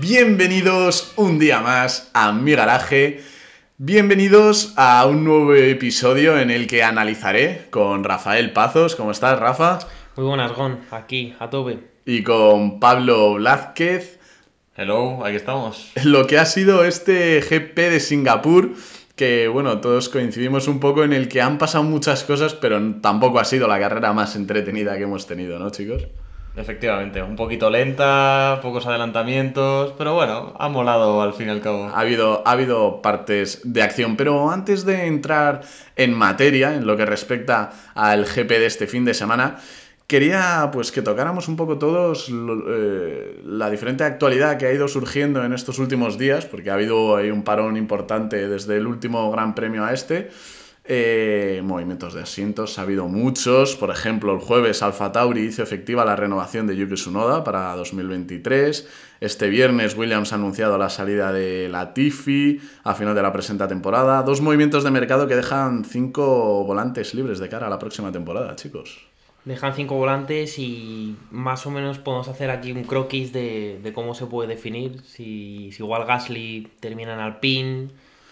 Bienvenidos un día más a mi garaje. Bienvenidos a un nuevo episodio en el que analizaré con Rafael Pazos. ¿Cómo estás, Rafa? Muy buenas, Gon. Aquí, a tope. Y con Pablo Blázquez. Hello, aquí estamos. Lo que ha sido este GP de Singapur que bueno, todos coincidimos un poco en el que han pasado muchas cosas, pero tampoco ha sido la carrera más entretenida que hemos tenido, ¿no, chicos? Efectivamente, un poquito lenta, pocos adelantamientos, pero bueno, ha molado al fin y al cabo. Ha habido, ha habido partes de acción, pero antes de entrar en materia, en lo que respecta al GP de este fin de semana, Quería pues que tocáramos un poco todos eh, la diferente actualidad que ha ido surgiendo en estos últimos días, porque ha habido ahí un parón importante desde el último Gran Premio a este. Eh, movimientos de asientos, ha habido muchos. Por ejemplo, el jueves Alfa Tauri hizo efectiva la renovación de Yuki Tsunoda para 2023. Este viernes Williams ha anunciado la salida de Latifi a final de la presente temporada. Dos movimientos de mercado que dejan cinco volantes libres de cara a la próxima temporada, chicos dejan cinco volantes y más o menos podemos hacer aquí un croquis de, cómo se puede definir. Si, igual Gasly termina en Alpine.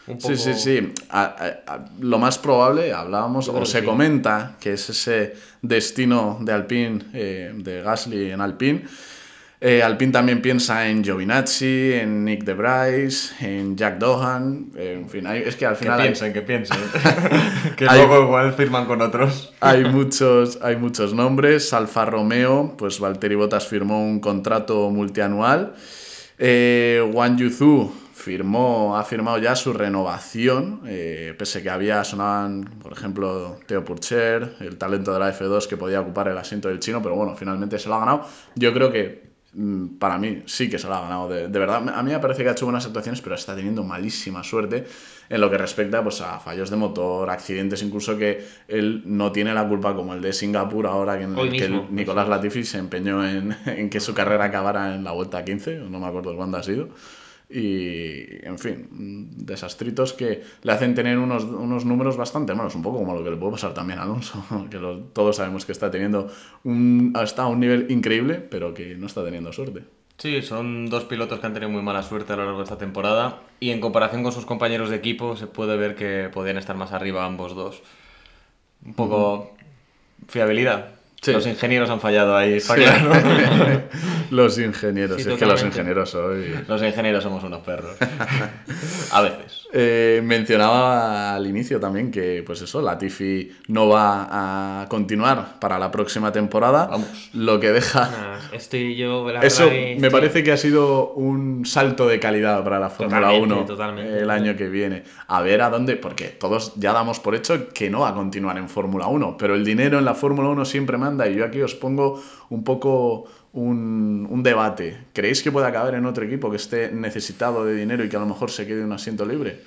Un poco... Sí, sí, sí. lo más probable, hablábamos, o se comenta que es ese destino de Alpine, eh, de Gasly en Alpine. Eh, Alpine también piensa en Giovinazzi, en Nick de Bryce, en Jack Dohan, en fin, es que al final... Que piensen, que piensen. que luego igual firman con otros. hay, muchos, hay muchos nombres. Alfa Romeo, pues Valtteri Bottas firmó un contrato multianual. Eh, Wang Yuzu firmó, ha firmado ya su renovación, eh, pese que había, sonaban, por ejemplo, Theo Purcher, el talento de la F2 que podía ocupar el asiento del chino, pero bueno, finalmente se lo ha ganado. Yo creo que Mm, para mí sí que se lo ha ganado. De, verdad, a mí me parece que ha hecho buenas actuaciones, pero está teniendo malísima suerte en lo que respecta pues, a fallos de motor, accidentes, incluso que él no tiene la culpa como el de Singapur ahora que, Nicolás Latifi se empeñó en, en, que su carrera acabara en la vuelta 15, no me acuerdo cuándo ha sido. Y, en fin, desastritos que le hacen tener unos, unos, números bastante malos, un poco como lo que le puede pasar también a Alonso, que todos sabemos que está teniendo un, está a un nivel increíble, pero que no está teniendo suerte. Sí, son dos pilotos que han tenido muy mala suerte a lo largo de esta temporada y en comparación con sus compañeros de equipo se puede ver que podían estar más arriba ambos dos. Un poco fiabilidad. Los ingenieros han fallado ahí, está claro. los ingenieros, es que los ingenieros hoy. Los ingenieros somos unos perros. A veces. Eh, mencionaba al inicio también que, pues eso, Latifi no va a continuar para la próxima temporada. Vamos. Lo que deja. estoy yo. eso me parece que ha sido un salto de calidad para la Fórmula 1 el año que viene. A ver a dónde. Porque todos ya damos por hecho que no va a continuar en Fórmula 1, pero el dinero en la Fórmula 1 siempre manda y yo aquí os pongo un poco un, debate. ¿Creéis que puede acabar en otro equipo que esté necesitado de dinero y que a lo mejor se quede un asiento libre?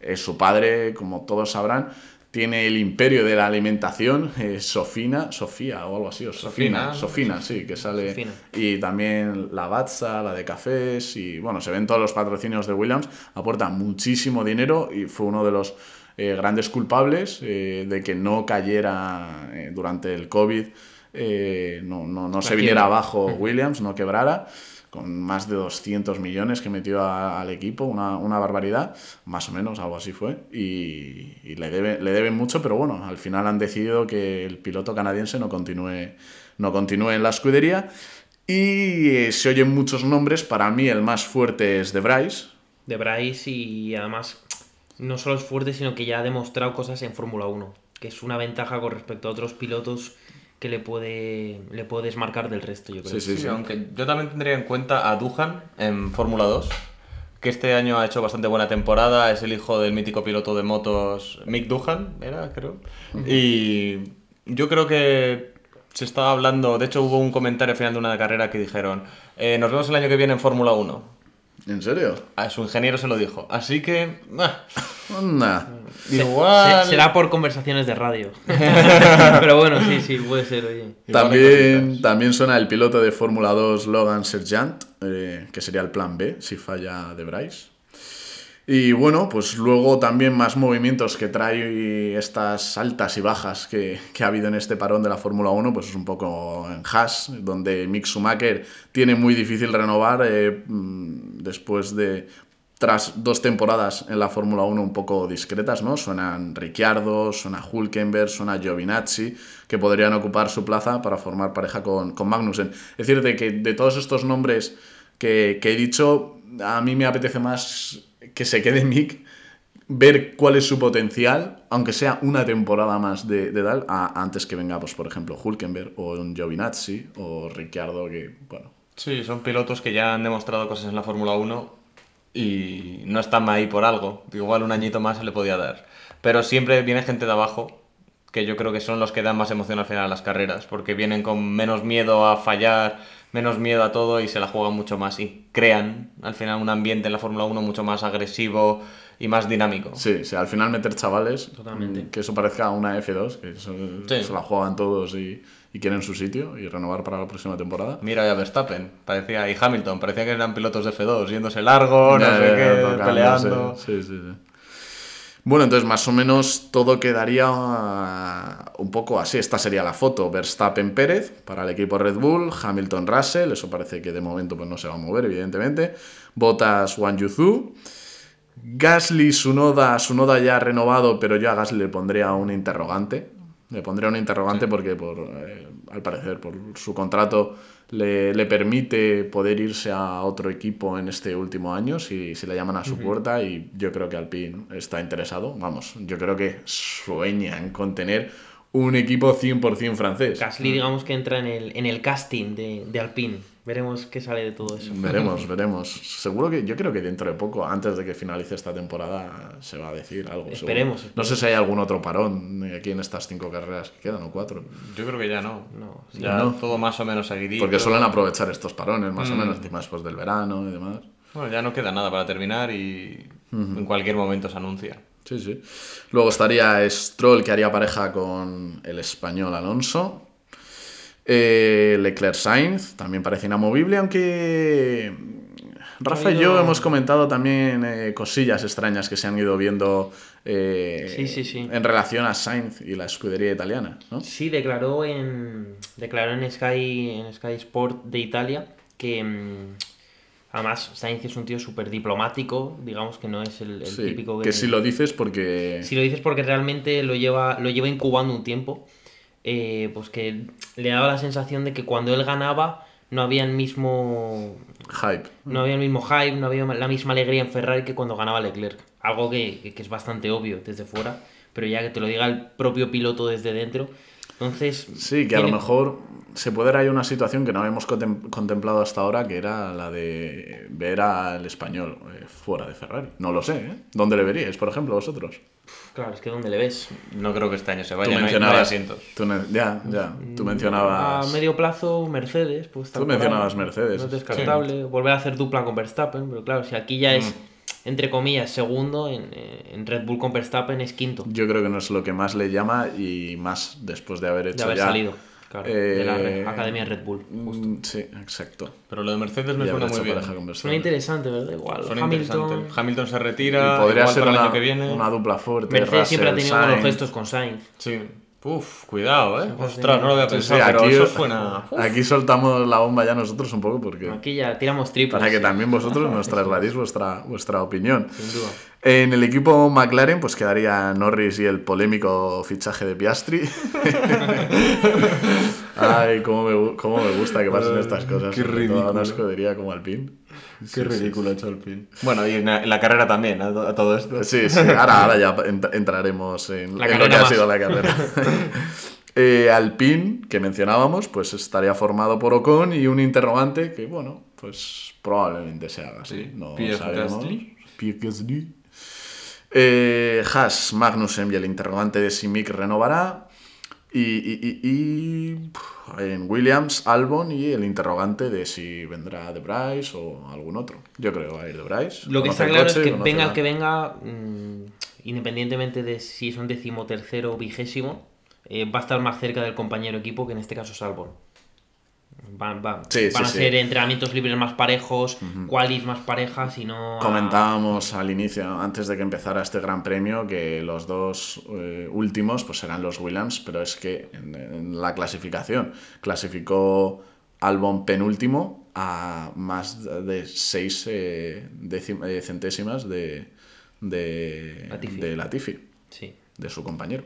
Eh, su padre, como todos sabrán, tiene el imperio de la alimentación, eh, Sofina, Sofía o algo así, o Sofina, Sofina, sí, que sale. Y también la Batza, la de cafés, y bueno, se ven todos los patrocinios de Williams, aporta muchísimo dinero y fue uno de los eh, grandes culpables de que no cayera durante el COVID eh, no, no, no se viniera abajo Williams, no quebrara, con más de 200 millones que metió al equipo, una, una, barbaridad, más o menos, algo así fue, y, le, debe, le deben mucho, pero bueno, al final han decidido que el piloto canadiense no continúe, no continúe en la escudería, y eh, se oyen muchos nombres, para mí el más fuerte es de Bryce. De Bryce y además no solo es fuerte, sino que ya ha demostrado cosas en Fórmula 1, que es una ventaja con respecto a otros pilotos que le puede, le puede desmarcar del resto, yo creo. Sí, sí, sí, aunque yo también tendría en cuenta a Duhan en Fórmula 2, que este año ha hecho bastante buena temporada, es el hijo del mítico piloto de motos Mick Duhan, era, creo. Y yo creo que se estaba hablando, de hecho hubo un comentario al final de una carrera que dijeron, eh, nos vemos el año que viene en Fórmula 1. ¿En serio? A su ingeniero se lo dijo. Así que. Nah. Igual. será por conversaciones de radio. Pero bueno, sí, sí, puede ser, oye. También, también suena el piloto de Fórmula 2 Logan Sergeant, eh, que sería el plan B si falla de Bryce. Y bueno, pues luego también más movimientos que trae estas altas y bajas que, ha habido en este parón de la Fórmula 1, pues es un poco en Haas, donde Mick Schumacher tiene muy difícil renovar eh, mm, después de tras dos temporadas en la Fórmula 1 un poco discretas, ¿no? Suenan Ricciardo, suena Hulkenberg, suena Giovinazzi, que podrían ocupar su plaza para formar pareja con, con Magnussen. Es decir, de que de todos estos nombres que, que he dicho, a mí me apetece más que se quede Mick, ver cuál es su potencial, aunque sea una temporada más de, Dal, antes que venga, pues, por ejemplo, Hulkenberg o un Giovinazzi o Ricciardo, que, bueno. Sí, son pilotos que ya han demostrado cosas en la Fórmula 1 y no están ahí por algo. Igual un añito más se le podía dar. Pero siempre viene gente de abajo que yo creo que son los que dan más emoción al final a las carreras, porque vienen con menos miedo a fallar, menos miedo a todo y se la juegan mucho más y crean al final un ambiente en la Fórmula 1 mucho más agresivo y más dinámico. Sí, o al final meter chavales, Totalmente. que eso parezca una F2, que se la juegan todos y, quieren su sitio y renovar para la próxima temporada. Mira ya Verstappen, parecía, y Hamilton, parecía que eran pilotos de F2, yéndose largo, no sé qué, peleando. Sí, sí, sí. Bueno, entonces más o menos todo quedaría un poco así. Esta sería la foto. Verstappen Pérez para el equipo Red Bull, Hamilton Russell, eso parece que de momento pues, no se va a mover, evidentemente. Bottas Wang Yuzu. Gasly, Sunoda, Sunoda ya renovado, pero yo a Gasly le pondría un interrogante. Le pondría un interrogante porque, por, eh, al parecer, por su contrato le, permite poder irse a otro equipo en este último año si, si le llaman a su puerta y yo creo que Alpine está interesado. Vamos, yo creo que sueñan con tener un equipo 100% francés. Gasly digamos que entra en el, en el casting de, de Alpine. Veremos qué sale de todo eso. Veremos, veremos. Seguro que yo creo que dentro de poco, antes de que finalice esta temporada, se va a decir algo. Esperemos. No sé si hay algún otro parón aquí en estas cinco carreras que quedan o cuatro. Yo creo que ya no. no ya no. todo más o menos seguidito. Porque suelen aprovechar estos parones, más o mm. menos, más después del verano y demás. Bueno, ya no queda nada para terminar y en cualquier momento se anuncia. Sí, sí. Luego estaría Stroll, que haría pareja con el español Alonso. Eh, Leclerc Sainz también parece inamovible, aunque Rafa y yo hemos comentado también eh, cosillas extrañas que se han ido viendo eh, en relación a Sainz y la escudería italiana. ¿no? Sí, declaró en, declaró en, Sky, en Sky Sport de Italia que mm, además Sainz es un tío súper diplomático, digamos que no es el, típico... Que, que si lo dices porque... Si lo dices porque realmente lo lleva, lo lleva incubando un tiempo eh, pues que le daba la sensación de que cuando él ganaba no había el mismo hype. No había el mismo hype, no había la misma alegría en Ferrari que cuando ganaba Leclerc. Algo que, es bastante obvio desde fuera, pero ya que te lo diga el propio piloto desde dentro. Entonces. Sí, que a lo mejor se puede dar ahí una situación que no habíamos contemplado hasta ahora, que era la de ver al español eh, fuera de Ferrari. No lo sé, ¿eh? ¿Dónde le veríais, por ejemplo, vosotros? Claro, es que ¿dónde le ves? No creo que este año se vaya, tú mencionabas, asientos. ya, ya. Tú mm, mencionabas... A medio plazo, Mercedes. Pues, tú mencionabas Mercedes. No es descartable. Volver a hacer dupla con Verstappen, pero claro, si aquí ya es, mm. Entre comillas, segundo, en, en, Red Bull con Verstappen es quinto. Yo creo que no es lo que más le llama y más después de haber hecho de haber salido de la eh, Academia Red Bull. Mm, sí, exacto. Pero lo de Mercedes me suena muy bien. Suena interesante, ¿verdad? Igual. Hamilton... Hamilton se retira. Y podría ser el año que viene. una dupla fuerte. Mercedes siempre ha tenido buenos gestos con Sainz. Sí. Uf, cuidado, ¿eh? Ostras, no lo había pensado, aquí, eso suena... Aquí soltamos la bomba ya nosotros un poco porque... Aquí ya tiramos triples. Para que también vosotros nos trasladéis vuestra, vuestra opinión. Sin duda. En el equipo McLaren pues quedaría Norris y el polémico fichaje de Piastri. Ay, cómo me, cómo me gusta que pasen estas cosas. Qué ridículo. Una escudería como Alpine. Qué ridículo ha hecho Alpine. Bueno, y en la, carrera también, a, todo esto. Sí, sí. Ahora, ahora ya entraremos en, lo que ha sido la carrera. eh, Alpine, que mencionábamos, pues estaría formado por Ocon y un interrogante que, bueno, pues probablemente se haga así. No Pierre sabemos. Pierre Gasly. Eh, Haas, Magnussen y el interrogante de si Mick renovará. Y, en Williams, Albon y el interrogante de si vendrá de Bryce o algún otro. Yo creo que va a ir de Bryce. Lo que está claro es que venga el que venga, independientemente de si es un decimotercero o vigésimo, eh, va a estar más cerca del compañero equipo que en este caso es Albon. Van, a ser entrenamientos libres más parejos, qualis más parejas y no... Comentábamos al inicio, antes de que empezara este gran premio, que los dos eh, últimos pues serán los Williams, pero es que en, la clasificación clasificó Albon penúltimo a más de seis eh, eh, centésimas de, de Latifi. de Latifi, de su compañero.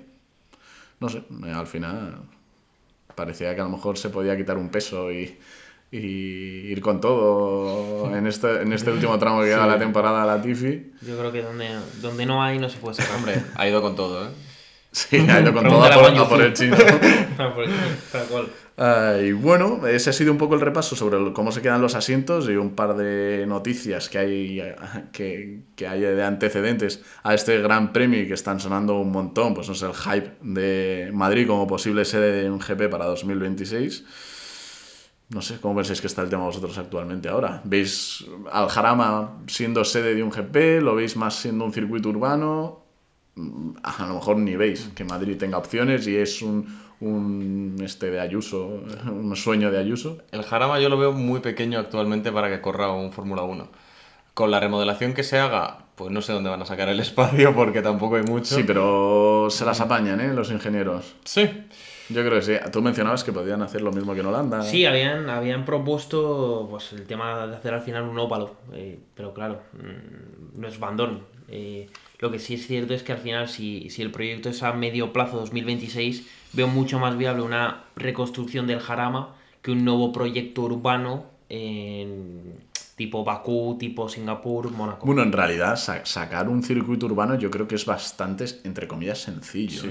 No sé, al final parecía que a lo mejor se podía quitar un peso y, ir con todo en este, en este último tramo que queda la temporada la Tifi. Yo creo que donde, donde no hay no se puede sacar. Hombre, ha ido con todo, ¿eh? Sí, ha ido con todo a por, el chino. y bueno, ese ha sido un poco el repaso sobre cómo se quedan los asientos y un par de noticias que hay, que, que hay de antecedentes a este gran premio y que están sonando un montón. Pues no sé, el hype de Madrid como posible sede de un GP para 2026. No sé, ¿cómo pensáis que está el tema vosotros actualmente ahora? ¿Veis al Jarama siendo sede de un GP? ¿Lo veis más siendo un circuito urbano? A lo mejor ni veis que Madrid tenga opciones y es un, un este de Ayuso, un sueño de Ayuso. El Jarama yo lo veo muy pequeño actualmente para que corra un Fórmula 1. Con la remodelación que se haga, pues no sé dónde van a sacar el espacio porque tampoco hay mucho. Sí, pero se las apañan, ¿eh? Los ingenieros. Sí. Yo creo que sí. Tú mencionabas que podían hacer lo mismo que en Holanda. Sí, habían, habían propuesto pues, el tema de hacer al final un óvalo. Eh, pero claro, mm, no es bandón. Eh, lo que sí es cierto es que al final, si, si el proyecto es a medio plazo 2026, veo mucho más viable una reconstrucción del Jarama que un nuevo proyecto urbano en tipo Bakú, tipo Singapur, Mónaco. Bueno, en realidad sacar un circuito urbano yo creo que es bastante, entre comillas, sencillo.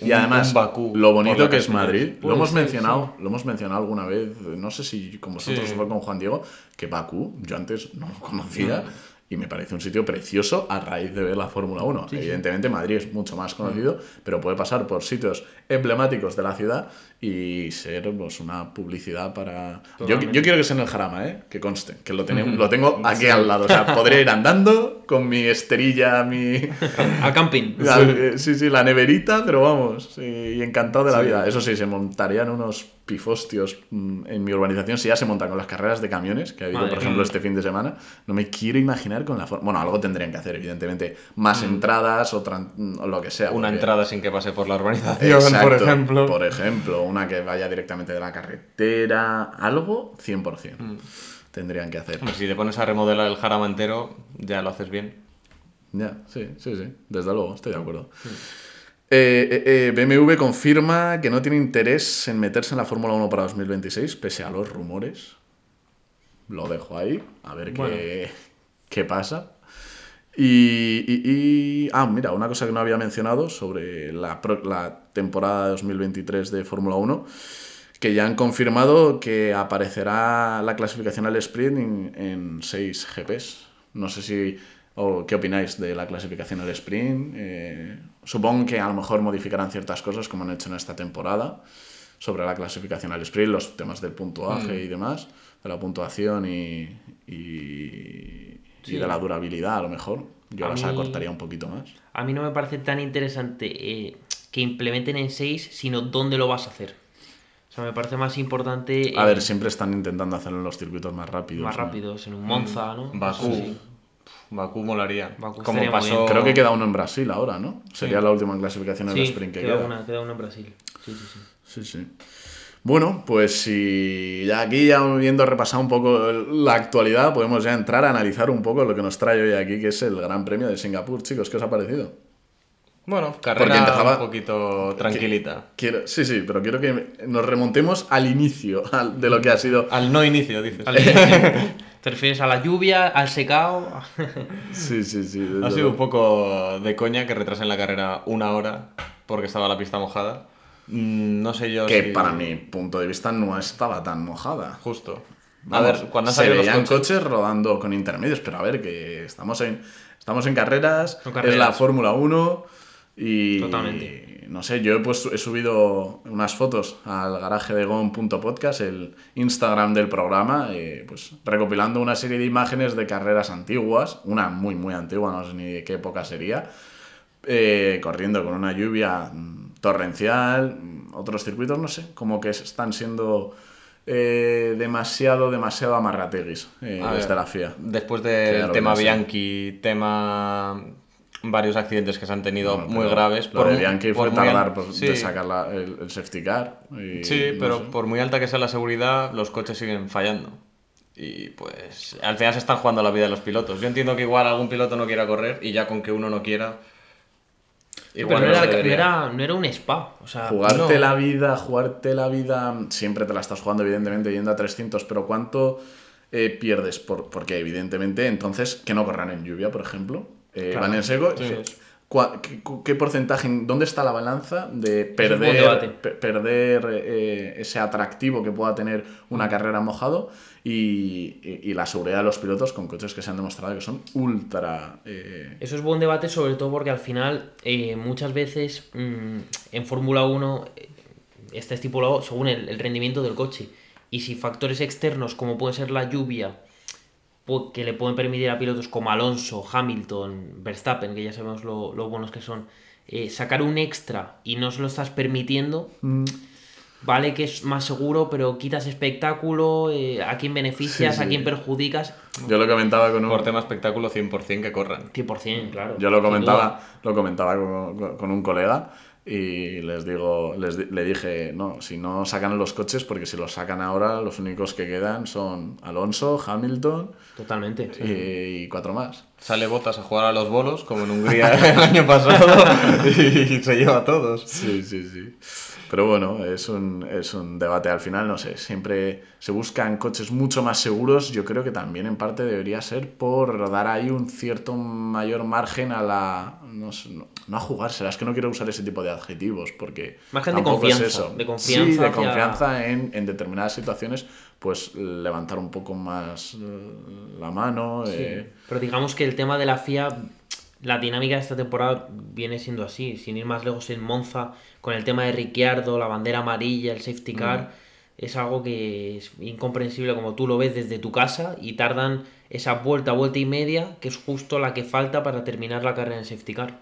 Y además, lo bonito que es Madrid, lo hemos mencionado, lo hemos mencionado alguna vez, no sé si con vosotros fue con Juan Diego, que Bakú, yo antes no lo conocía y me parece un sitio precioso a raíz de ver la Fórmula 1. Evidentemente Madrid es mucho más conocido, pero puede pasar por sitios emblemáticos de la ciudad y ser pues, una publicidad para... Yo, yo, quiero que sea en el Jarama, ¿eh? que conste, que lo, tenemos, lo tengo aquí al lado. O sea, podré ir andando con mi esterilla, mi... Al camping. Eh, sí, sí, la neverita, pero vamos, y encantado de la vida. Eso sí, se montarían unos pifostios mm, en mi urbanización si ya se montan con las carreras de camiones, que ha habido, por ejemplo, este fin de semana. No me quiero imaginar con la forma... Bueno, algo tendrían que hacer, evidentemente. Más mm. entradas o, lo que sea. Una entrada sin que pase por la urbanización, por ejemplo. Por ejemplo, una que vaya directamente de la carretera. Algo, 100%. Mm. Tendrían que hacer. si te pones a remodelar el jarama entero, ya lo haces bien. Ya, sí, sí, sí. Desde luego, estoy de acuerdo. Eh, eh, eh, BMW confirma que no tiene interés en meterse en la Fórmula 1 para 2026, pese a los rumores. Lo dejo ahí, a ver qué, qué, pasa. Y, Ah, mira, una cosa que no había mencionado sobre la, la temporada 2023 de Fórmula 1, que ya han confirmado que aparecerá la clasificación al sprint en, en 6 GPs. No sé si ¿O qué opináis de la clasificación al sprint? Eh, supongo que a lo mejor modificarán ciertas cosas como han hecho en esta temporada sobre la clasificación al sprint, los temas del puntuaje mm. y demás, de la puntuación y, y, de la durabilidad a lo mejor. Yo las acortaría un poquito más. A mí no me parece tan interesante eh, que implementen en 6, sino dónde lo vas a hacer. O sea, me parece más importante... A ver, siempre están intentando hacerlo en los circuitos más rápidos. Más rápidos, en un Monza, ¿no? Bakú. Bakú molaría. Como pasó... Creo que queda uno en Brasil ahora, ¿no? Sería la última clasificación en el sprint que queda. Una, queda uno en Brasil. Sí, sí, sí. Sí, sí. Bueno, pues si ya aquí, ya viendo repasado un poco la actualidad, podemos ya entrar a analizar un poco lo que nos trae hoy aquí, que es el Gran Premio de Singapur. Chicos, ¿qué os ha parecido? Bueno, carrera un poquito tranquilita. Quiero, sí, sí, pero quiero que nos remontemos al inicio de lo que ha sido. Al no inicio, dices. ¿Te refieres a la lluvia, al secado? sí, sí, sí. Ha sido un poco de coña que retrasen la carrera una hora porque estaba la pista mojada. Mm, no sé yo Que para mi punto de vista no estaba tan mojada. Justo. a ver, cuando se veían los coches? rodando con intermedios, pero a ver, que estamos en, estamos en carreras, es la Fórmula 1 y... Totalmente no sé, yo he, he subido unas fotos al garaje de gon.podcast, el Instagram del programa, eh, pues recopilando una serie de imágenes de carreras antiguas, una muy, muy antigua, no sé ni de qué época sería, eh, corriendo con una lluvia mm, torrencial, mm, otros circuitos, no sé, como que están siendo eh, demasiado, demasiado amarrateguis eh, desde la FIA. Después del tema Bianchi, tema varios accidentes que se han tenido muy graves. por, de Bianchi fue tardar de sacar el, safety car. sí, pero por muy alta que sea la seguridad, los coches siguen fallando. Y pues al final se están jugando la vida de los pilotos. Yo entiendo que igual algún piloto no quiera correr y ya con que uno no quiera. Igual no, era, no, era, un spa. O sea, jugarte la vida, jugarte la vida, siempre te la estás jugando, evidentemente, yendo a 300, pero ¿cuánto eh, pierdes? Por, porque, evidentemente, entonces, que no corran en lluvia, por ejemplo. Eh, van en seco. ¿Qué, porcentaje, dónde está la balanza de perder, perder eh, ese atractivo que pueda tener una mm. carrera mojado y, la seguridad de los pilotos con coches que se han demostrado que son ultra... Eh, Eso es buen debate sobre todo porque al final eh, muchas veces mm, en Fórmula 1 está estipulado según el rendimiento del coche y si factores externos como puede ser la lluvia que le pueden permitir a pilotos como Alonso, Hamilton, Verstappen, que ya sabemos lo, buenos que son, eh, sacar un extra y no se lo estás permitiendo, mm. vale que es más seguro, pero quitas espectáculo, eh, a quién beneficias, a quién perjudicas. Yo lo comentaba con un... Por tema espectáculo 100% que corran. 100%, claro. Yo lo comentaba, lo comentaba con un colega y les digo, les, le dije, no, si no sacan los coches, porque si los sacan ahora, los únicos que quedan son Alonso, Hamilton. Totalmente. Y, cuatro más. Sale Botas a jugar a los bolos, como en Hungría el año pasado, y se lleva a todos. Sí, sí, sí. Pero bueno, es un, es un debate al final, no sé, siempre se buscan coches mucho más seguros, yo creo que también en parte debería ser por dar ahí un cierto mayor margen a la... No, no, a jugársela, es que no quiero usar ese tipo de adjetivos, porque... Margen de confianza, es de confianza. Sí, de confianza en, en, determinadas situaciones, pues levantar un poco más la mano. Eh. Pero digamos que el tema de la FIA la dinámica de esta temporada viene siendo así, sin ir más lejos en Monza, con el tema de Ricciardo, la bandera amarilla, el safety car, mm. es algo que es incomprensible como tú lo ves desde tu casa y tardan esa vuelta, vuelta y media, que es justo la que falta para terminar la carrera en safety car.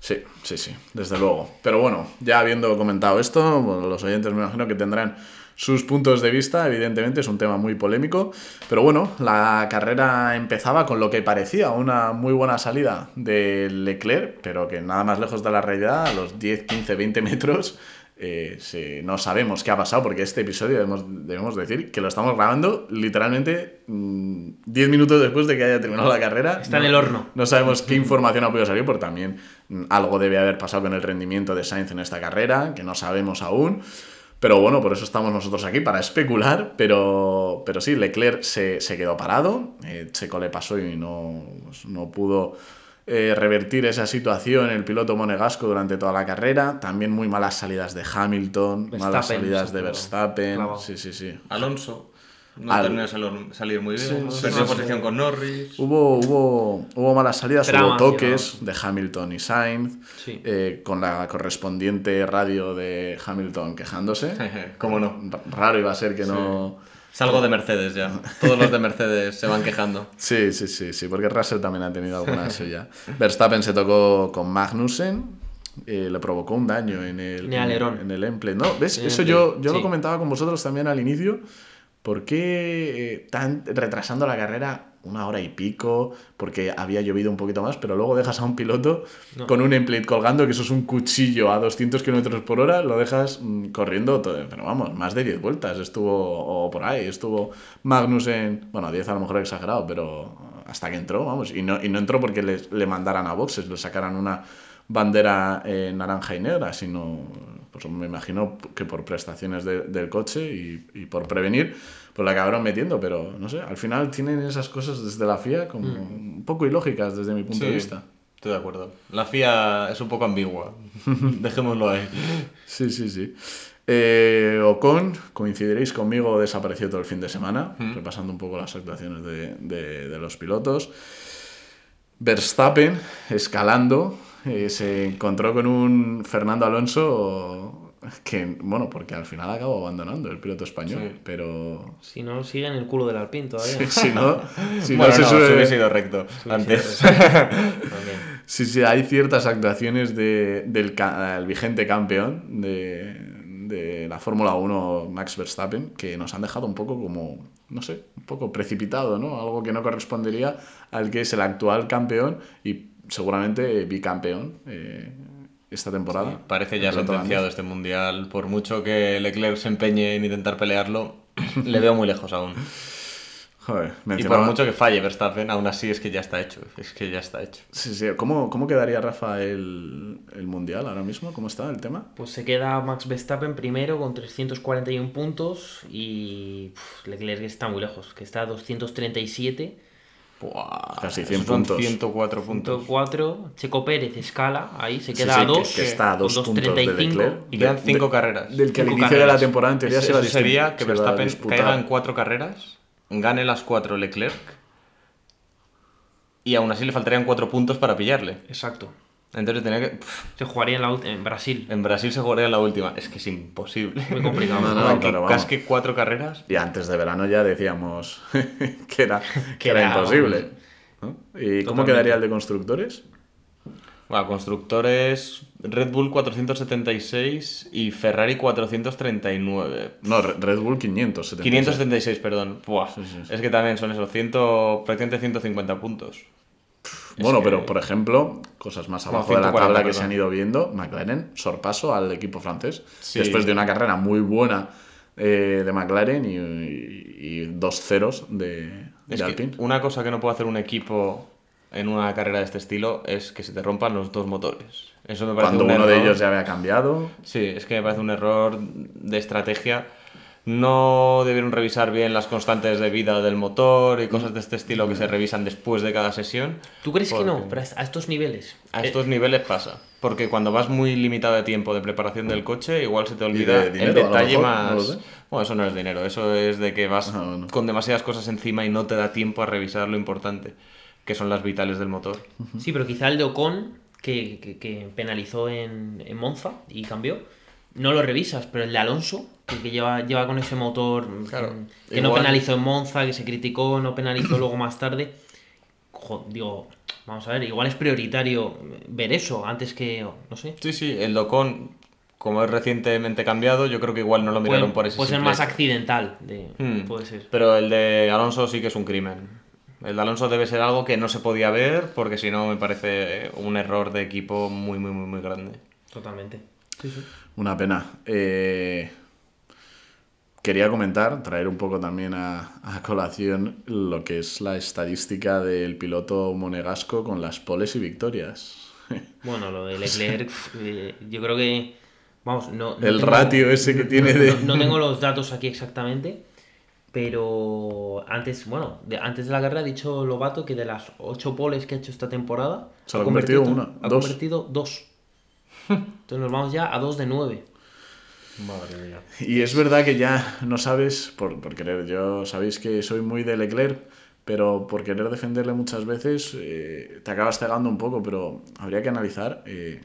Sí, sí, sí, desde luego. Pero bueno, ya habiendo comentado esto, los oyentes me imagino que tendrán sus puntos de vista, evidentemente es un tema muy polémico, pero bueno, la carrera empezaba con lo que parecía una muy buena salida de Leclerc, pero que nada más lejos de la realidad, a los 10, 15, 20 metros, eh, no sabemos qué ha pasado, porque este episodio debemos, debemos decir que lo estamos grabando literalmente 10 mm, minutos después de que haya terminado la carrera. Está en el horno. No sabemos qué información ha podido salir, porque también mm, algo debe haber pasado con el rendimiento de Sainz en esta carrera, que no sabemos aún. Pero bueno, por eso estamos nosotros aquí, para especular. Pero, pero sí, Leclerc se, quedó parado, eh, Checo le pasó y no, no pudo eh, revertir esa situación el piloto monegasco durante toda la carrera. También muy malas salidas de Hamilton, malas salidas de Verstappen. Sí, sí, sí. Alonso. No terminó de salir muy bien. Perdió posición con Norris. Hubo, hubo, hubo malas salidas, hubo toques de Hamilton y Sainz, eh, con la correspondiente radio de Hamilton quejándose. ¿Cómo no? Raro iba a ser que no. Salgo de Mercedes ya. Todos los de Mercedes se van quejando. Sí, sí, sí, sí, porque Russell también ha tenido alguna ya. Verstappen se tocó con Magnussen. Eh, le provocó un daño en el, en, el emple. No, ¿ves? Eso yo, yo lo comentaba con vosotros también al inicio. ¿Por qué eh, tan retrasando la carrera una hora y pico? Porque había llovido un poquito más, pero luego dejas a un piloto con un emplate colgando, que eso es un cuchillo a 200 kilómetros por hora, lo dejas mm, corriendo, todo, pero vamos, más de 10 vueltas. Estuvo, o por ahí, estuvo Magnus en, bueno, 10 a lo mejor exagerado, pero hasta que entró, vamos, y no, y no entró porque le, le mandaran a boxes, le sacaran una bandera eh, naranja y negra, sino pues me imagino que por prestaciones del coche y, por prevenir, pues la acabaron metiendo, pero no sé, al final tienen esas cosas desde la FIA como mm. un poco ilógicas desde mi punto de vista. Estoy de acuerdo. La FIA es un poco ambigua, dejémoslo ahí. Sí, sí, sí. Eh, Ocon, coincidiréis conmigo, desapareció todo el fin de semana, mm. repasando un poco las actuaciones de, de los pilotos. Verstappen escalando, eh, se encontró con un Fernando Alonso que, bueno, porque al final acabó abandonando el piloto español, pero... Si no, sigue en el culo del Alpine todavía. si no, si no, se hubiese sido recto antes. sí, sí, hay ciertas actuaciones de, del vigente campeón de, de la Fórmula 1 Max Verstappen que nos han dejado un poco como, no sé, un poco precipitado, ¿no? Algo que no correspondería al que es el actual campeón y seguramente bicampeón eh, esta temporada. parece ya sentenciado este mundial. Por mucho que Leclerc se empeñe en intentar pelearlo, le veo muy lejos aún. Y por mucho que falle Verstappen, aún así es que ya está hecho. Es que ya está hecho. Sí, sí. ¿Cómo, cómo quedaría Rafa el, el, Mundial ahora mismo? ¿Cómo está el tema? Pues se queda Max Verstappen primero con 341 puntos y Leclerc está muy lejos, que está a 237. Casi 100 puntos. 104 puntos. 104. Checo Pérez escala ahí, se queda a 2. Que, está a 2 puntos de Leclerc. Y quedan 5 carreras. Del que al inicio de la temporada en teoría se va a sería que Verstappen caiga en 4 carreras gane las 4 Leclerc y aún así le faltarían 4 puntos para pillarle. Exacto. Entonces tenía que. Se jugaría en, la, en Brasil. En Brasil se jugaría en la última. Es que es imposible. Muy complicado. No, que casque cuatro carreras. Y antes de verano ya decíamos que era, que era, imposible. ¿Y cómo quedaría el de constructores? Bueno, constructores Red Bull 476 y Ferrari 439. No, Red Bull 576. 576, perdón. Es que también son esos, ciento, prácticamente 150 puntos. Bueno, pero por ejemplo, cosas más abajo de la tabla que se han ido viendo, McLaren, sorpaso al equipo francés. Después de una carrera muy buena eh, de McLaren y, dos ceros de, de Alpine. Una cosa que no puede hacer un equipo en una carrera de este estilo es que se te rompan los dos motores. Eso me parece Cuando uno de ellos ya había cambiado. Sí, es que me parece un error de estrategia. No debieron revisar bien las constantes de vida del motor y cosas de este estilo que se revisan después de cada sesión. ¿Tú crees que no? Pero a estos niveles. A estos niveles pasa. Porque cuando vas muy limitado de tiempo de preparación del coche, igual se te olvida el detalle más. bueno, eso no es dinero, eso es de que vas ah, con demasiadas cosas encima y no te da tiempo a revisar lo importante que son las vitales del motor. Sí, pero quizá el de Ocon, que, que, penalizó en, en, Monza y cambió, no lo revisas, pero el de Alonso, que, lleva, lleva con ese motor que no penalizó en Monza, que se criticó, no penalizó luego más tarde, digo, vamos a ver, igual es prioritario ver eso antes que, no sé. Sí, sí, el de Ocon, como es recientemente cambiado, yo creo que igual no lo miraron por ese Puede ser más accidental, de, hmm. puede ser. Pero el de Alonso sí que es un crimen. El de Alonso debe ser algo que no se podía ver, porque si no me parece un error de equipo muy, muy, muy, muy grande. Totalmente. Una pena. Eh, quería comentar, traer un poco también a, colación lo que es la estadística del piloto monegasco con las poles y victorias. Bueno, lo de Leclerc, eh, yo creo que. Vamos, no. el ratio ese que tiene de. no tengo los datos aquí exactamente pero antes, bueno, de, antes de la carrera ha dicho Lobato que de las ocho poles que ha hecho esta temporada, se ha, convertido, una. Ha convertido dos. Entonces nos vamos ya a dos de nueve. Madre mía. Y es verdad que ya no sabes, por, por querer, yo sabéis que soy muy de Leclerc, pero por querer defenderle muchas veces eh, te acabas cegando un poco, pero habría que analizar eh,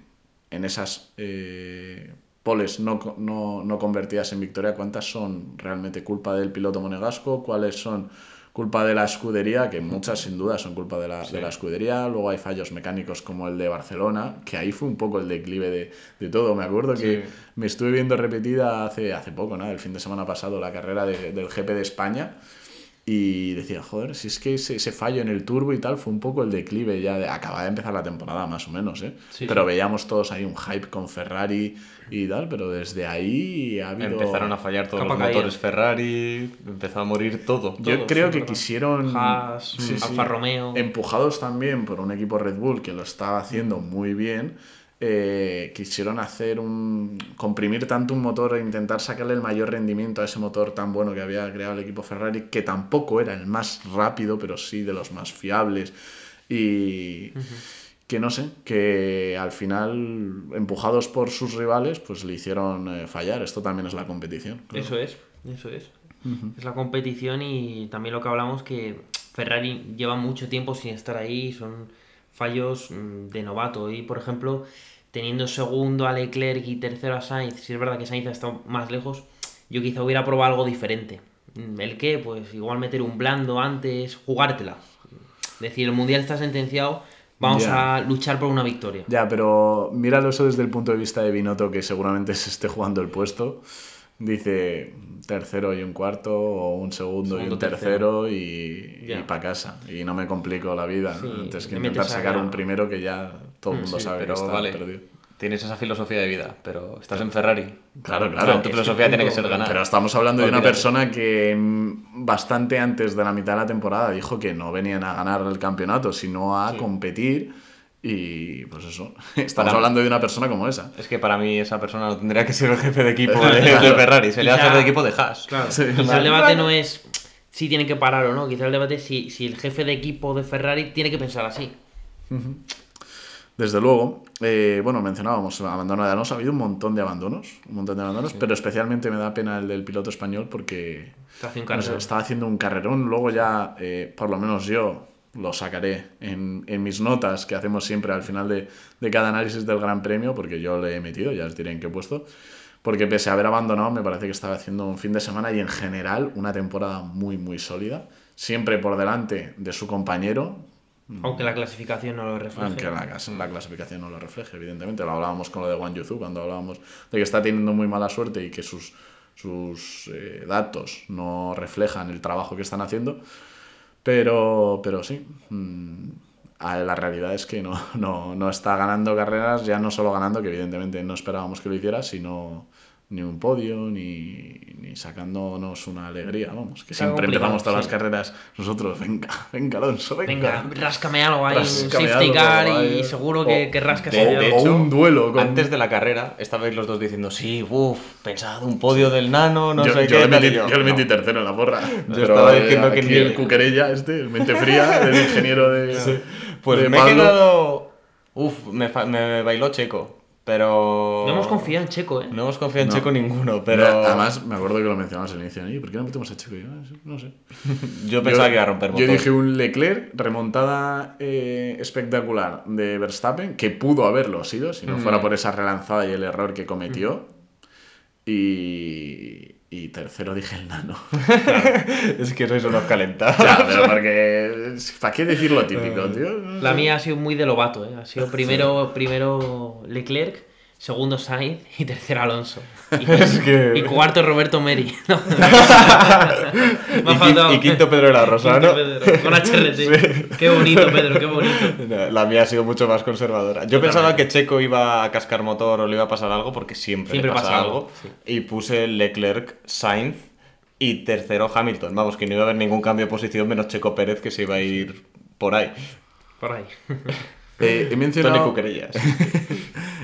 en esas eh, poles no, no, no, convertidas en victoria, cuántas son realmente culpa del piloto monegasco, cuáles son culpa de la escudería, que muchas sin duda son culpa de la, de la escudería, luego hay fallos mecánicos como el de Barcelona, que ahí fue un poco el declive de, de todo, me acuerdo que me estuve viendo repetida hace, hace poco, ¿no? el fin de semana pasado, la carrera del GP de España, y decía, joder, si es que ese, fallo en el turbo y tal fue un poco el declive ya de acaba de empezar la temporada más o menos, ¿eh? pero veíamos todos ahí un hype con Ferrari y tal, pero desde ahí ha habido... Empezaron a fallar todos los motores Ferrari, empezó a morir todo. Yo creo que quisieron... Haas, Alfa Romeo... Empujados también por un equipo Red Bull que lo estaba haciendo muy bien eh, quisieron hacer un. comprimir tanto un motor e intentar sacarle el mayor rendimiento a ese motor tan bueno que había creado el equipo Ferrari, que tampoco era el más rápido, pero sí de los más fiables. Y. Que no sé, que al final, empujados por sus rivales, pues le hicieron eh, fallar. Esto también es la competición. Eso es, eso es. Es la competición y también lo que hablamos que Ferrari lleva mucho tiempo sin estar ahí, son fallos mm, de novato. Y por ejemplo, teniendo segundo a Leclerc y tercero a Sainz, si es verdad que Sainz ha estado más lejos, yo quizá hubiera probado algo diferente. Mm, ¿El qué? Pues igual meter un blando antes, jugártela. Es decir, el mundial está sentenciado, vamos a luchar por una victoria. Ya, pero míralo eso desde el punto de vista de Binotto, que seguramente se esté jugando el puesto. Dice tercero y un cuarto, o un segundo, y un tercero, y, para casa. Y no me complico la vida. Antes que intentar sacar un primero que ya todo el mm, mundo sabe que está perdido tienes esa filosofía de vida, pero estás en Ferrari. Claro, claro. tu filosofía tiene que ser ganar. Pero estamos hablando de una persona que mm, bastante antes de la mitad de la temporada dijo que no venían a ganar el campeonato, sino a competir. Y pues eso, estamos hablando de una persona como esa. Es que para mí esa persona no tendría que ser el jefe de equipo de, Ferrari, sería el jefe de equipo de Haas. Claro. Quizá el debate no es si tiene que parar o no, quizá el debate es si, si el jefe de equipo de Ferrari tiene que pensar así. Desde luego, eh, bueno, mencionábamos abandono de Alonso, ha habido un montón de abandonos, un montón de abandonos, pero especialmente me da pena el del piloto español porque estaba haciendo un carrerón, luego ya, eh, por lo menos yo, lo sacaré en, en, mis notas que hacemos siempre al final de, de, cada análisis del Gran Premio, porque yo le he metido, ya os diré en qué he puesto, porque pese a haber abandonado, me parece que estaba haciendo un fin de semana y en general una temporada muy, muy sólida, siempre por delante de su compañero. Aunque la clasificación no lo refleje. Aunque la, la, clasificación no lo refleje, evidentemente. Lo hablábamos con lo de Wang Yuzu, cuando hablábamos de que está teniendo muy mala suerte y que sus, sus eh, datos no reflejan el trabajo que están haciendo. Pero, pero sí, mm, la realidad es que no, no, no está ganando carreras, ya no solo ganando, que evidentemente no esperábamos que lo hiciera, sino ni un podio, ni, ni, sacándonos una alegría, vamos, que siempre empezamos todas las carreras nosotros, venga, venga Alonso, venga. Venga, ráscame algo ahí, un safety car y seguro que, que rascas o, un duelo. Antes de la carrera, estabais los dos diciendo, sí, uff, pensado un podio del nano, no sé qué. Le metí, yo, le metí tercero en la porra. Yo estaba diciendo que ni... el cuquerella este, el mente fría, el ingeniero de... Pues me he quedado... Uf, me, me bailó Checo. Pero. No hemos confiado en Checo, ¿eh? No hemos confiado en Checo ninguno, pero. Además, me acuerdo que lo mencionabas al inicio. ¿Y por qué no metemos a Checo? Yo no sé. yo pensaba que iba a romper motor. Yo dije un Leclerc, remontada eh, espectacular de Verstappen, que pudo haberlo sido, si no fuera por esa relanzada y el error que cometió. Y. Y tercero dije el nano. es que sois unos calentados. Ya, pero porque. ¿Para qué decir lo típico, tío? La mía ha sido muy de Lobato, ¿eh? Ha sido primero, primero Leclerc, segundo Sainz y tercero Alonso. Y, cuarto Roberto Meri. y, quinto Pedro de la Rosa, ¿no? con HRT. Qué bonito, Pedro, qué bonito. La mía ha sido mucho más conservadora. Yo pensaba que Checo iba a cascar motor o le iba a pasar algo porque siempre, le pasa, algo. Y puse Leclerc, Sainz y tercero Hamilton. Vamos, que no iba a haber ningún cambio de posición menos Checo Pérez que se iba a ir por ahí. Por ahí. Eh, he mencionado,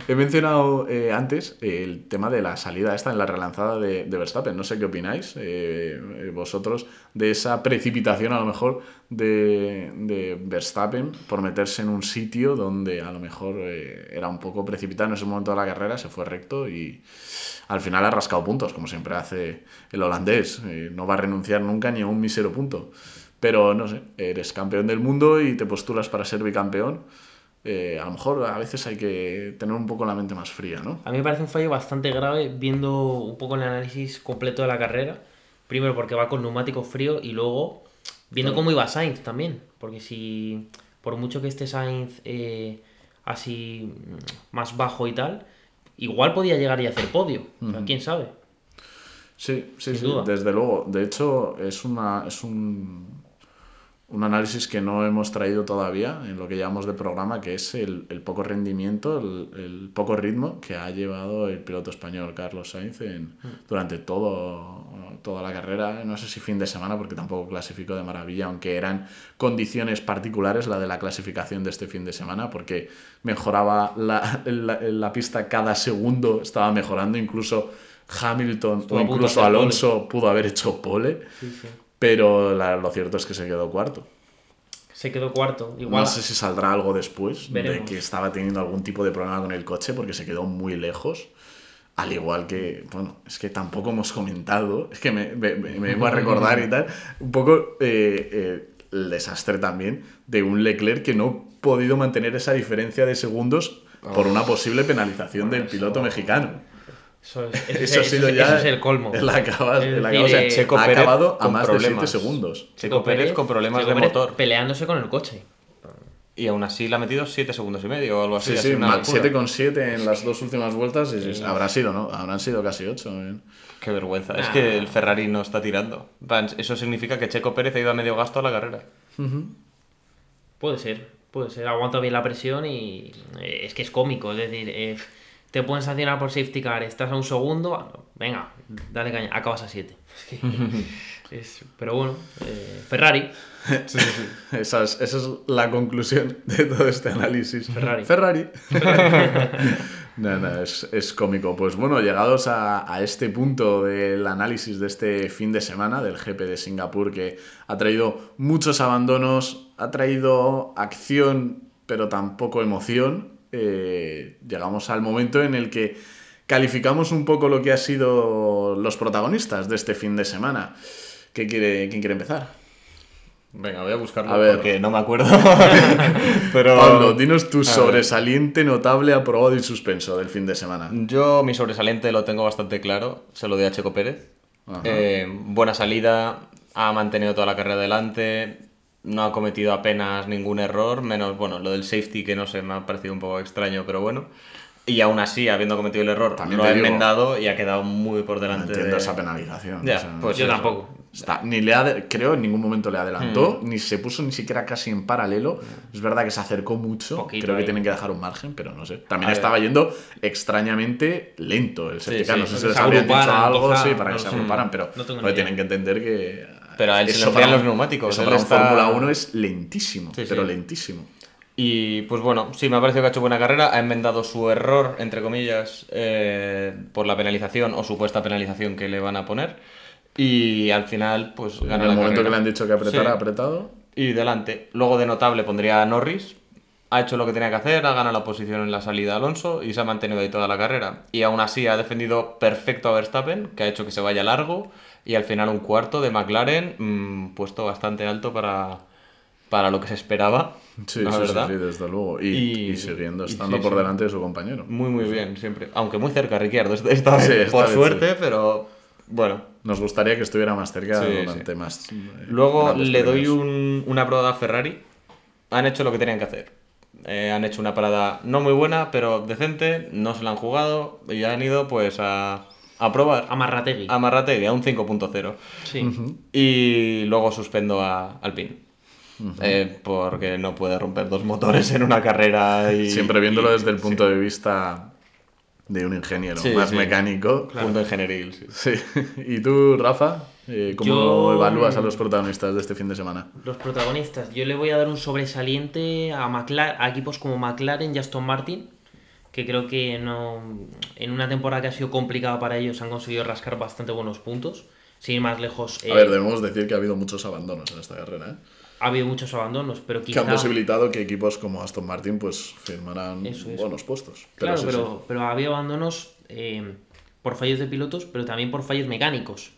he mencionado eh, antes el tema de la salida esta en la relanzada de, Verstappen. No sé qué opináis eh, vosotros de esa precipitación a lo mejor de, Verstappen por meterse en un sitio donde a lo mejor era un poco precipitado en ese momento de la carrera, se fue recto y al final ha rascado puntos, como siempre hace el holandés. no va a renunciar nunca ni a un mísero punto. Pero no sé, eres campeón del mundo y te postulas para ser bicampeón eh, a lo mejor a veces hay que tener un poco la mente más fría, ¿no? A mí me parece un fallo bastante grave viendo un poco el análisis completo de la carrera. Primero porque va con neumático frío y luego viendo cómo iba Sainz también. Porque si, por mucho que esté Sainz eh, así más bajo y tal, igual podía llegar y hacer podio. ¿Quién sabe? Sí, sí, sí, desde luego. De hecho, es, una, es un un análisis que no hemos traído todavía en lo que llamamos de programa, que es el, poco rendimiento, el, poco ritmo que ha llevado el piloto español Carlos Sainz en, durante todo, toda la carrera. No sé si fin de semana, porque tampoco clasificó de maravilla, aunque eran condiciones particulares la de la clasificación de este fin de semana, porque mejoraba la, la, pista cada segundo, estaba mejorando, incluso Hamilton o incluso Alonso pudo haber hecho pole. Sí, sí pero lo cierto es que se quedó cuarto. Se quedó cuarto. Igual... No sé si saldrá algo después de que estaba teniendo algún tipo de problema con el coche porque se quedó muy lejos. Al igual que, bueno, es que tampoco hemos comentado, es que me, me, voy a recordar y tal, un poco eh, eh, el desastre también de un Leclerc que no ha podido mantener esa diferencia de segundos por una posible penalización del piloto mexicano. Eso, ha sido ya es el colmo. El acaba, Checo ha acabado a más de 7 segundos. Checo, Pérez, con problemas de motor. Peleándose con el coche. y aún así le ha metido 7 segundos y medio o algo así. Sí, sí, 7,7 en las dos últimas vueltas y, habrá sido, ¿no? Habrán sido casi 8. ¿eh? Qué vergüenza. Es que el Ferrari no está tirando. Eso significa que Checo Pérez ha ido a medio gasto a la carrera. Puede ser, puede ser. Aguanta bien la presión y eh, es que es cómico. Es decir, eh, te pueden sancionar por safety car, estás a un segundo, venga, dale caña, acabas a 7. pero bueno, Ferrari. Esa, es, la conclusión de todo este análisis. Ferrari. Ferrari. no, es, cómico. Pues bueno, llegados a, este punto del análisis de este fin de semana del GP de Singapur, que ha traído muchos abandonos, ha traído acción, pero tampoco emoción, eh, llegamos al momento en el que calificamos un poco lo que han sido los protagonistas de este fin de semana. ¿Qué quiere, ¿Quién quiere empezar? Venga, voy a buscarlo porque no me acuerdo. Pero... Pablo, dinos tu sobresaliente, notable, aprobado y suspenso del fin de semana. Yo mi sobresaliente lo tengo bastante claro, se lo doy a Checo Pérez. Eh, buena salida, ha mantenido toda la carrera adelante, no ha cometido apenas ningún error, menos, bueno, lo del safety que no sé, me ha parecido un poco extraño, pero bueno. Y aún así, habiendo cometido el error, También lo ha enmendado y ha quedado muy por delante. No entiendo esa penalización. pues yo tampoco ni le creo en ningún momento le adelantó, hmm. ni se puso ni siquiera casi en paralelo. Es verdad que se acercó mucho, creo que tienen que dejar un margen, pero no sé. También estaba yendo extrañamente lento el safety No sé si les habrían dicho algo sí, para que se agruparan, pero no tienen que entender que. Pero a él se le los neumáticos. Eso para un Fórmula 1 es lentísimo, pero lentísimo. Y pues bueno, sí, me ha parecido que ha hecho buena carrera. Ha enmendado su error, entre comillas, eh, por la penalización o supuesta penalización que le van a poner. Y al final, pues gana En el momento que le han dicho que apretara, ha apretado. Y delante. Luego de notable pondría a Norris. Ha hecho lo que tenía que hacer, ha ganado la posición en la salida Alonso y se ha mantenido ahí toda la carrera. Y aún así ha defendido perfecto a Verstappen, que ha hecho que se vaya largo. Y al final un cuarto de McLaren, mm, puesto bastante alto para, para lo que se esperaba. Sí, la verdad. sí, desde luego. Y, siguiendo estando por delante de su compañero. Muy, muy bien, siempre. Aunque muy cerca, Ricciardo, esta, por suerte, pero bueno. Nos gustaría que estuviera más cerca durante más. Eh, Luego le doy una probada a Ferrari. Han hecho lo que tenían que hacer. Eh, han hecho una parada no muy buena, pero decente. No se la han jugado y han ido pues a, a probar. A Marrategui. A Marrategui, a un 5.0. Sí. Y luego suspendo a Alpine. Eh, porque no puede romper dos motores en una carrera. Y, Siempre viéndolo desde el punto de vista de un ingeniero más mecánico. Punto ingenieril, sí. ¿Y tú, Rafa? Eh, ¿Cómo evalúas a los protagonistas de este fin de semana? Los protagonistas, yo le voy a dar un sobresaliente a, a equipos como McLaren y Aston Martin, que creo que no, en una temporada que ha sido complicada para ellos han conseguido rascar bastante buenos puntos. Sin ir más lejos. A ver, eh, debemos decir que ha habido muchos abandonos en esta carrera. ¿eh? ha habido muchos abandonos, pero quizá... Que han posibilitado que equipos como Aston Martin pues firmaran buenos puestos. claro, pero, pero ha habido abandonos eh, por fallos de pilotos, pero también por fallos mecánicos.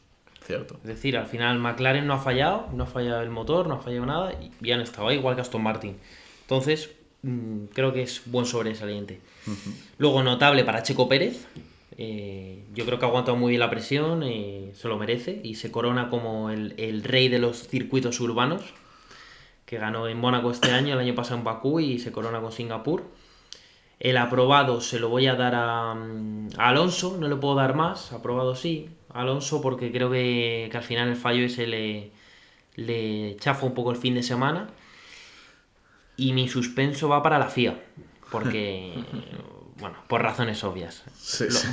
Cierto. Es decir, al final McLaren no ha fallado, no ha fallado el motor, no ha fallado nada y, han estado ahí, igual que Aston Martin. Entonces, mm, creo que es buen sobresaliente. Luego, notable para Checo Pérez. Eh, yo creo que ha aguantado muy bien la presión, eh, se lo merece y se corona como el, el rey de los circuitos urbanos que ganó en Mónaco este año, el año pasado en Bakú y se corona con Singapur. El aprobado se lo voy a dar a, Alonso, no le puedo dar más, aprobado sí, Alonso porque creo que, al final el fallo ese le, le chafa un poco el fin de semana. Y mi suspenso va para la FIA, porque bueno, por razones obvias.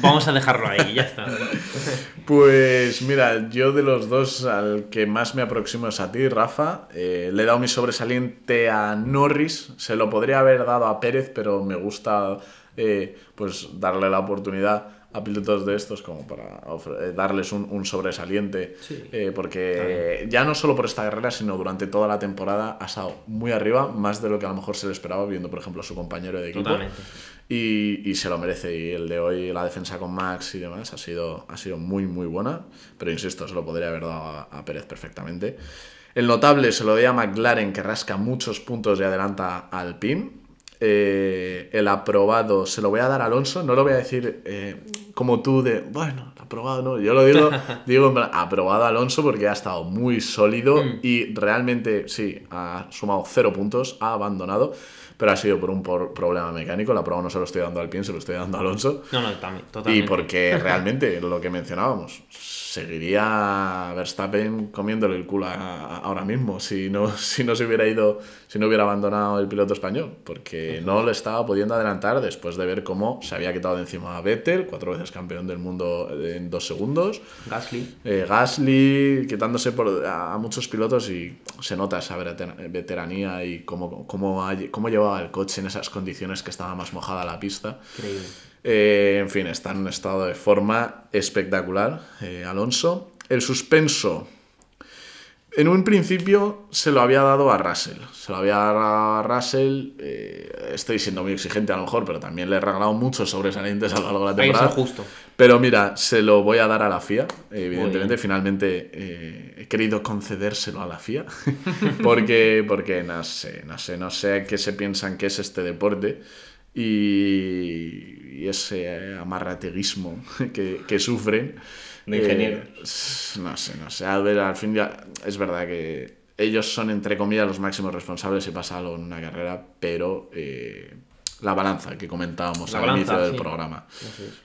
Vamos a dejarlo ahí, ya está. Pues mira, yo de los dos al que más me aproximo es a ti, Rafa. Eh, le he dado mi sobresaliente a Norris. Se lo podría haber dado a Pérez, pero me gusta eh, pues darle la oportunidad a pilotos de estos como para eh, darles un, sobresaliente. porque ya no solo por esta carrera, sino durante toda la temporada ha estado muy arriba, más de lo que a lo mejor se le esperaba, viendo por ejemplo a su compañero de equipo. Totalmente y, se lo merece. Y el de hoy, la defensa con Max y demás, ha sido, ha sido muy, muy buena. Pero insisto, se lo podría haber dado a, Pérez perfectamente. El notable se lo doy a McLaren, que rasca muchos puntos y adelanta al PIN. Eh, el aprobado se lo voy a dar a Alonso, no lo voy a decir eh, como tú de, bueno, aprobado no, yo lo digo, digo aprobado Alonso porque ha estado muy sólido mm. y realmente sí, ha sumado cero puntos, ha abandonado pero ha sido por un problema mecánico. La prueba no se lo estoy dando al pie, se lo estoy dando a Alonso. No, no, también, totalmente. Y porque realmente lo que mencionábamos, seguiría Verstappen comiéndole el culo ahora mismo si no, si no se hubiera ido, si no hubiera abandonado el piloto español, porque no le estaba pudiendo adelantar después de ver cómo se había quitado de encima a Vettel, cuatro veces campeón del mundo en dos segundos. Gasly. Eh, Gasly, quitándose por, a, muchos pilotos y se nota esa veteranía y cómo, cómo, cómo llevaba el coche en esas condiciones que estaba más mojada la pista. Increíble. Eh, en fin, está en un estado de forma espectacular eh, Alonso. El suspenso, en un principio se lo había dado a Russell. Se lo había dado a Russell. Eh, estoy siendo muy exigente a lo mejor, pero también le he regalado muchos sobresalientes a lo largo de la temporada. justo. Pero mira, se lo voy a dar a la FIA. Evidentemente, finalmente he querido concedérselo a la FIA. porque, porque no sé, no sé, no sé qué se piensan que es este deporte y, ese amarrateguismo que, que sufren. De ingeniero. Eh, no sé, no sé. A ver, al fin ya es verdad que ellos son, entre comillas, los máximos responsables si pasa algo en una carrera, pero eh, la balanza que comentábamos al inicio del programa.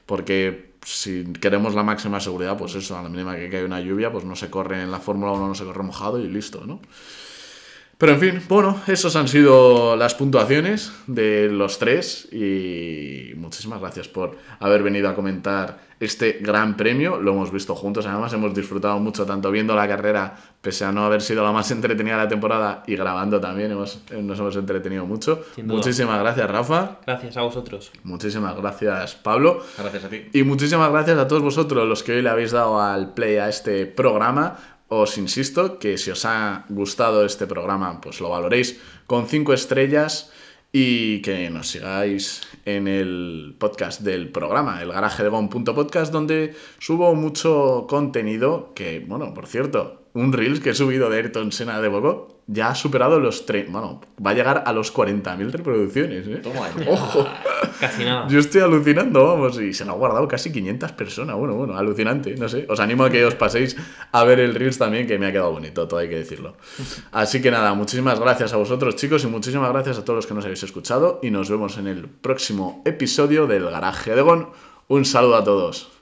Porque si queremos la máxima seguridad, pues eso, a la mínima que cae una lluvia, pues no se corre en la Fórmula 1, no se corre mojado y listo, ¿no? Pero en fin, bueno, esas han sido las puntuaciones de los tres y muchísimas gracias por haber venido a comentar este gran premio. Lo hemos visto juntos, además hemos disfrutado mucho tanto viendo la carrera, pese a no haber sido la más entretenida de la temporada, y grabando también hemos, nos hemos entretenido mucho. Muchísimas gracias, Rafa. Gracias a vosotros. Muchísimas gracias, Pablo. Gracias a ti. Y muchísimas gracias a todos vosotros los que hoy le habéis dado al play a este programa os insisto que si os ha gustado este programa, pues lo valoréis con 5 estrellas y que nos sigáis en el podcast del programa, el garaje de podcast, donde subo mucho contenido que, bueno, por cierto, un Reels que he subido de Ayrton Senna de Boco ya ha superado los tres. Bueno, va a llegar a los 40.000 reproducciones. ¿eh? Toma, Ojo. Casi nada. Yo estoy alucinando, vamos, y se lo ha guardado casi 500 personas. Bueno, bueno, alucinante, no sé. Os animo a que os paséis a ver el Reels también, que me ha quedado bonito, todo hay que decirlo. Así que nada, muchísimas gracias a vosotros, chicos, y muchísimas gracias a todos los que nos habéis escuchado. Y nos vemos en el próximo episodio del Garaje de Gon. Un saludo a todos.